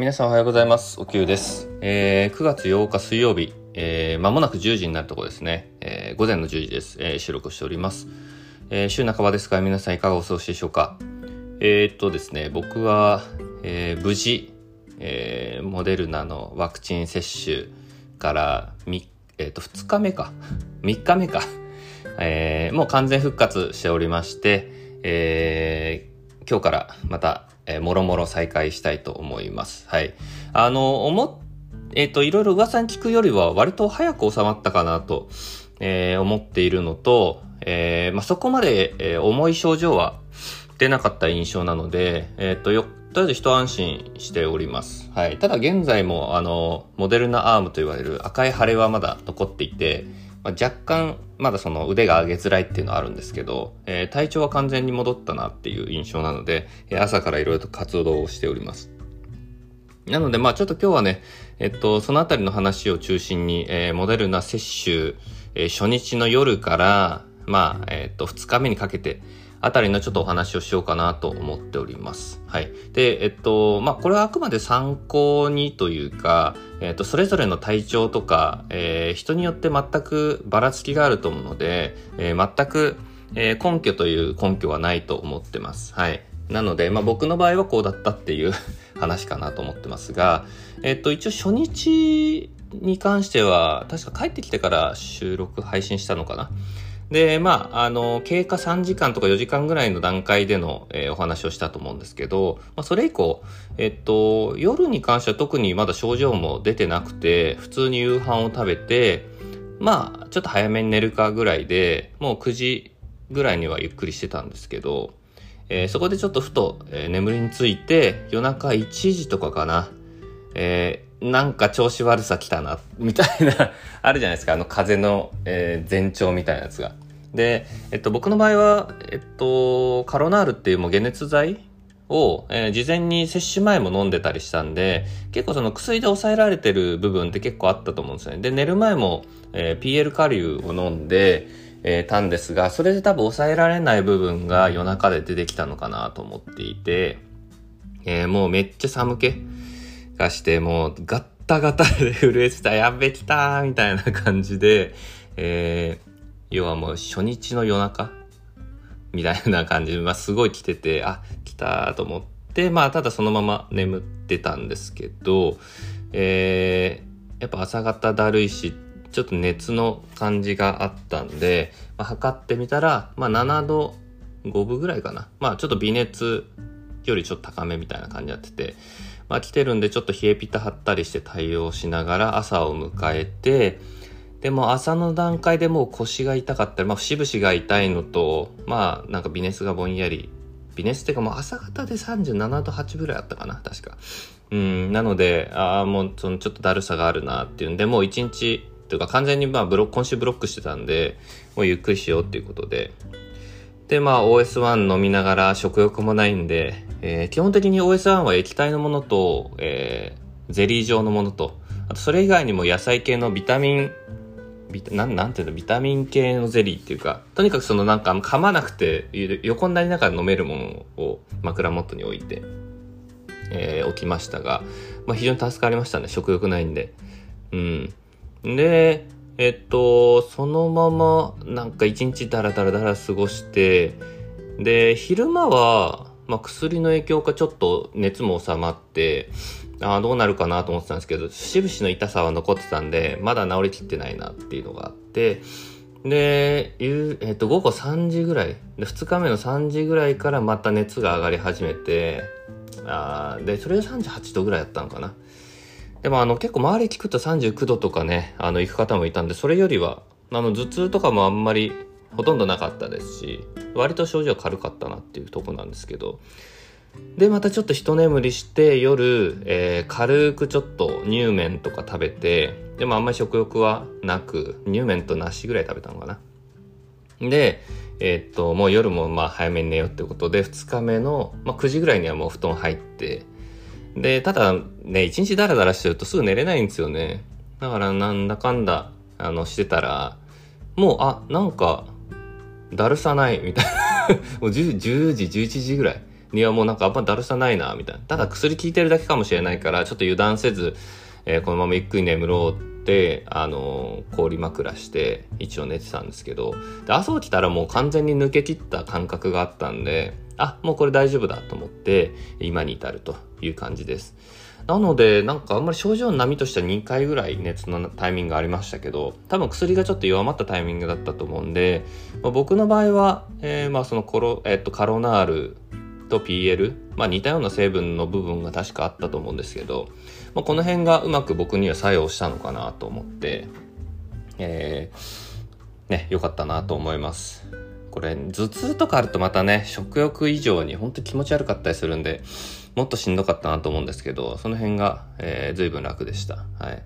皆さんおはようございます。おきゅうです。えー、9月8日水曜日、えー、間もなく10時になるところですね。えー、午前の10時です。えー、収録しております。えー、週半ばですが、皆さんいかがお過ごしでしょうか？えー、っとですね、僕は、えー、無事、えー、モデルナのワクチン接種から3、えー、っと、2日目か。3日目か。えー、もう完全復活しておりまして、えー、今日からまたえー、もろもろ再開したいと思います。はい。あの、思えっ、ー、と、いろいろ噂に聞くよりは割と早く収まったかなと、えー、思っているのと、えー、まあ、そこまで、えー、重い症状は出なかった印象なので、えっ、ー、と、よ、とりあえず一安心しております。はい。ただ現在も、あの、モデルナアームと言われる赤い腫れはまだ残っていて、まあ、若干まだその腕が上げづらいっていうのはあるんですけど、えー、体調は完全に戻ったなっていう印象なので、え、朝からいろいろと活動をしております。なので、まあちょっと今日はね、えっと、そのあたりの話を中心に、えー、モデルナ接種、えー、初日の夜から、まあ、えっと、2日目にかけて、あたりのちょっとお話をしようかなと思っております。はい。で、えっと、まあ、これはあくまで参考にというか、えっと、それぞれの体調とか、えー、人によって全くばらつきがあると思うので、えー、全く、えー、根拠という根拠はないと思ってます。はい。なので、まあ、僕の場合はこうだったっていう 話かなと思ってますが、えっと、一応初日に関しては、確か帰ってきてから収録配信したのかな？で、まあ、あの、経過3時間とか4時間ぐらいの段階での、えー、お話をしたと思うんですけど、まあ、それ以降、えっと、夜に関しては特にまだ症状も出てなくて、普通に夕飯を食べて、まあ、ちょっと早めに寝るかぐらいで、もう9時ぐらいにはゆっくりしてたんですけど、えー、そこでちょっとふと、えー、眠りについて、夜中1時とかかな、えー、なんか調子悪さ来たな、みたいなあるじゃないですか、あの風の、え、前兆みたいなやつが。で、えっと、僕の場合は、えっと、カロナールっていうもう解熱剤を、えー、事前に接種前も飲んでたりしたんで、結構その薬で抑えられてる部分って結構あったと思うんですよね。で、寝る前も、えー、PL カリューを飲んで、えー、たんですが、それで多分抑えられない部分が夜中で出てきたのかなと思っていて、えー、もうめっちゃ寒気がして、もうガッタガタで 震えてた、やべきたーみたいな感じで、えー、要はもう初日の夜中？みたいな感じで、まあ、すごい来てて、あ、来たと思って、まあ、ただそのまま眠ってたんですけど、えー、やっぱ朝方だるいし、ちょっと熱の感じがあったんで、まあ、測ってみたら、まあ、7度5分ぐらいかな。まあ、ちょっと微熱よりちょっと高めみたいな感じになってて、まあ、来てるんでちょっと冷えピタ張ったりして対応しながら朝を迎えて、でも朝の段階でもう腰が痛かったり、まあ、節々が痛いのと、まあ、なんか微熱がぼんやり。微熱っていうかもう朝方で37度8ぐらいあったかな、確か。うん、なので、ああ、もうそのちょっとだるさがあるなっていうんで、もう一日、というか完全にまあブロ今週ブロックしてたんで、もうゆっくりしようっていうことで。で、まあ OS1 飲みながら食欲もないんで、えー、基本的に OS1 は液体のものと、えー、ゼリー状のものと、あとそれ以外にも野菜系のビタミンビタなんなんていうのビタミン系のゼリーっていうかとにかくそのなんか噛まなくて横になりながら飲めるものを枕元に置いて、えー、置きましたが、まあ、非常に助かりましたね食欲ないんで。うん。でえっとそのままなんか一日ダラダラダラ過ごしてで昼間は、まあ、薬の影響かちょっと熱も収まってあどうなるかなと思ってたんですけど、節々の痛さは残ってたんで、まだ治りきってないなっていうのがあって、で、えっと、午後3時ぐらい、で2日目の3時ぐらいからまた熱が上がり始めて、あで、それで38度ぐらいだったのかな。でもあの結構周り聞くと39度とかね、あの行く方もいたんで、それよりは、あの頭痛とかもあんまりほとんどなかったですし、割と症状軽かったなっていうとこなんですけど、でまたちょっと一眠りして夜、えー、軽くちょっと乳麺とか食べてでもあんまり食欲はなく乳麺と梨ぐらい食べたのかな。でえー、っともう夜もまあ早めに寝ようってことで2日目の、まあ、9時ぐらいにはもう布団入ってでただね一日ダラダラしてるとすぐ寝れないんですよね。だからなんだかんだあのしてたらもうあなんかだるさないみたいな もう 10, 10時11時ぐらいにはもうなんかあんまだるさないな、みたいな。ただ薬効いてるだけかもしれないから、ちょっと油断せず、えー、このままゆっくり眠ろうって、あのー、氷枕して、一応寝てたんですけど、で、朝起きたらもう完全に抜け切った感覚があったんで、あ、もうこれ大丈夫だと思って、今に至るという感じです。なので、なんかあんまり症状の波としては2回ぐらい熱のタイミングがありましたけど、多分薬がちょっと弱まったタイミングだったと思うんで、まあ、僕の場合は、えー、まあそのコロ、えっと、カロナールと PL、まあ似たような成分の部分が確かあったと思うんですけど、まあ、この辺がうまく僕には作用したのかなと思って、えー、ね、良かったなと思います。これ、頭痛とかあるとまたね、食欲以上に本当に気持ち悪かったりするんで、もっとしんどかったなと思うんですけど、その辺が、えー、随分楽でした。はい。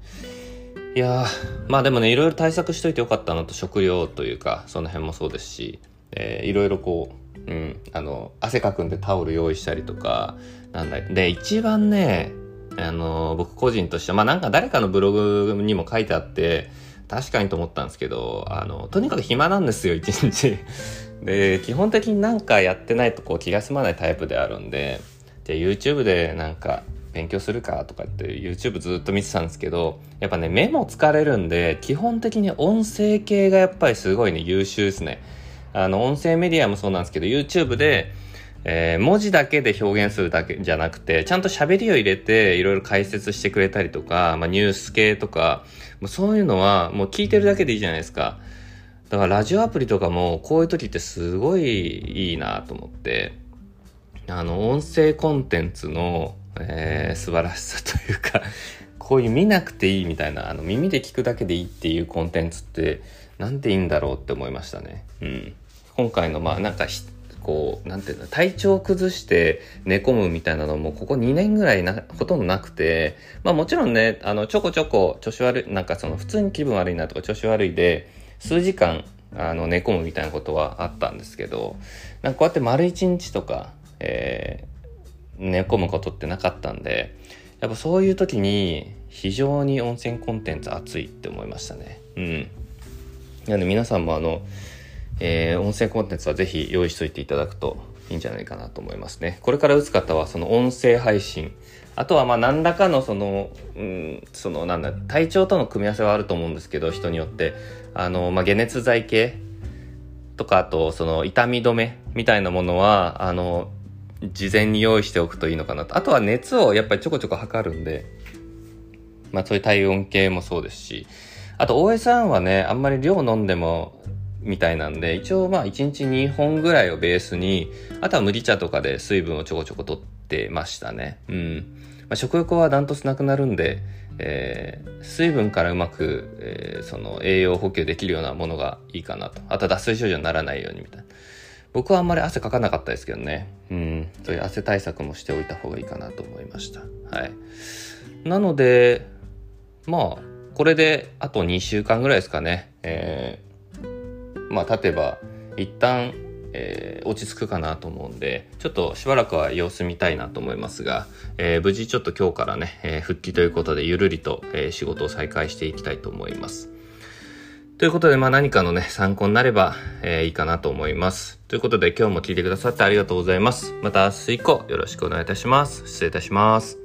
いやまあでもね、いろいろ対策しといてよかったなと、食料というか、その辺もそうですし、えー、いろいろこう、うん、あの、汗かくんでタオル用意したりとか、なんだで、一番ね、あの、僕個人としては、まあなんか誰かのブログにも書いてあって、確かにと思ったんですけど、あの、とにかく暇なんですよ、一日。で、基本的になんかやってないとこう気が済まないタイプであるんで、じゃあ YouTube でなんか勉強するかとかって YouTube ずっと見てたんですけど、やっぱね、目も疲れるんで、基本的に音声系がやっぱりすごいね、優秀ですね。あの、音声メディアもそうなんですけど、YouTube で、えー、文字だけで表現するだけじゃなくて、ちゃんと喋りを入れて、いろいろ解説してくれたりとか、まあ、ニュース系とか、もうそういうのは、もう聞いてるだけでいいじゃないですか。だからラジオアプリとかも、こういう時ってすごいいいなと思って、あの、音声コンテンツの、えー、素晴らしさというか こういう見なくていいみたいな、あの、耳で聞くだけでいいっていうコンテンツって、なんていいんだろうって思いましたね。うん。今回の、まあ、なんかこう、なんていうの、体調を崩して寝込むみたいなのも、ここ2年ぐらいな、ほとんどなくて、まあもちろんね、あの、ちょこちょこ調子悪い、なんかその、普通に気分悪いなとか調子悪いで、数時間、あの、寝込むみたいなことはあったんですけど、なんかこうやって丸1日とか、えー、寝込むことってなかったんで、やっぱそういう時に非常に温泉コンテンツ熱いって思いましたね。うん。なので皆さんもあの、えー、音声コンテンツはぜひ用意しといていただくといいんじゃないかなと思いますね。これから打つ方はその音声配信、あとはまあ何らかのその、うん、そのなんだ、体調との組み合わせはあると思うんですけど、人によって。あの、まあ解熱剤系とか、あとその痛み止めみたいなものは、あの、事前に用意しておくといいのかなと。あとは熱をやっぱりちょこちょこ測るんで、まあそういう体温計もそうですし、あと OS1 はね、あんまり量飲んでもみたいなんで、一応まあ1日2本ぐらいをベースに、あとは麦茶とかで水分をちょこちょこ取ってましたね。うん。まあ、食欲はダントツなくなるんで、えー、水分からうまく、えー、その栄養補給できるようなものがいいかなと。あとは脱水症状にならないようにみたいな。僕はあんまり汗かかなかったですけどね。うん。そういう汗対策もしておいた方がいいかなと思いました。はい。なので、まあ、これであと2週間ぐらいですかね。えー、まあ、経てば、一旦、えー、落ち着くかなと思うんで、ちょっとしばらくは様子見たいなと思いますが、えー、無事ちょっと今日からね、え、復帰ということでゆるりと、え仕事を再開していきたいと思います。ということで、まあ何かのね、参考になれば、えー、いいかなと思います。ということで、今日も聞いてくださってありがとうございます。また明日以降、よろしくお願いいたします。失礼いたします。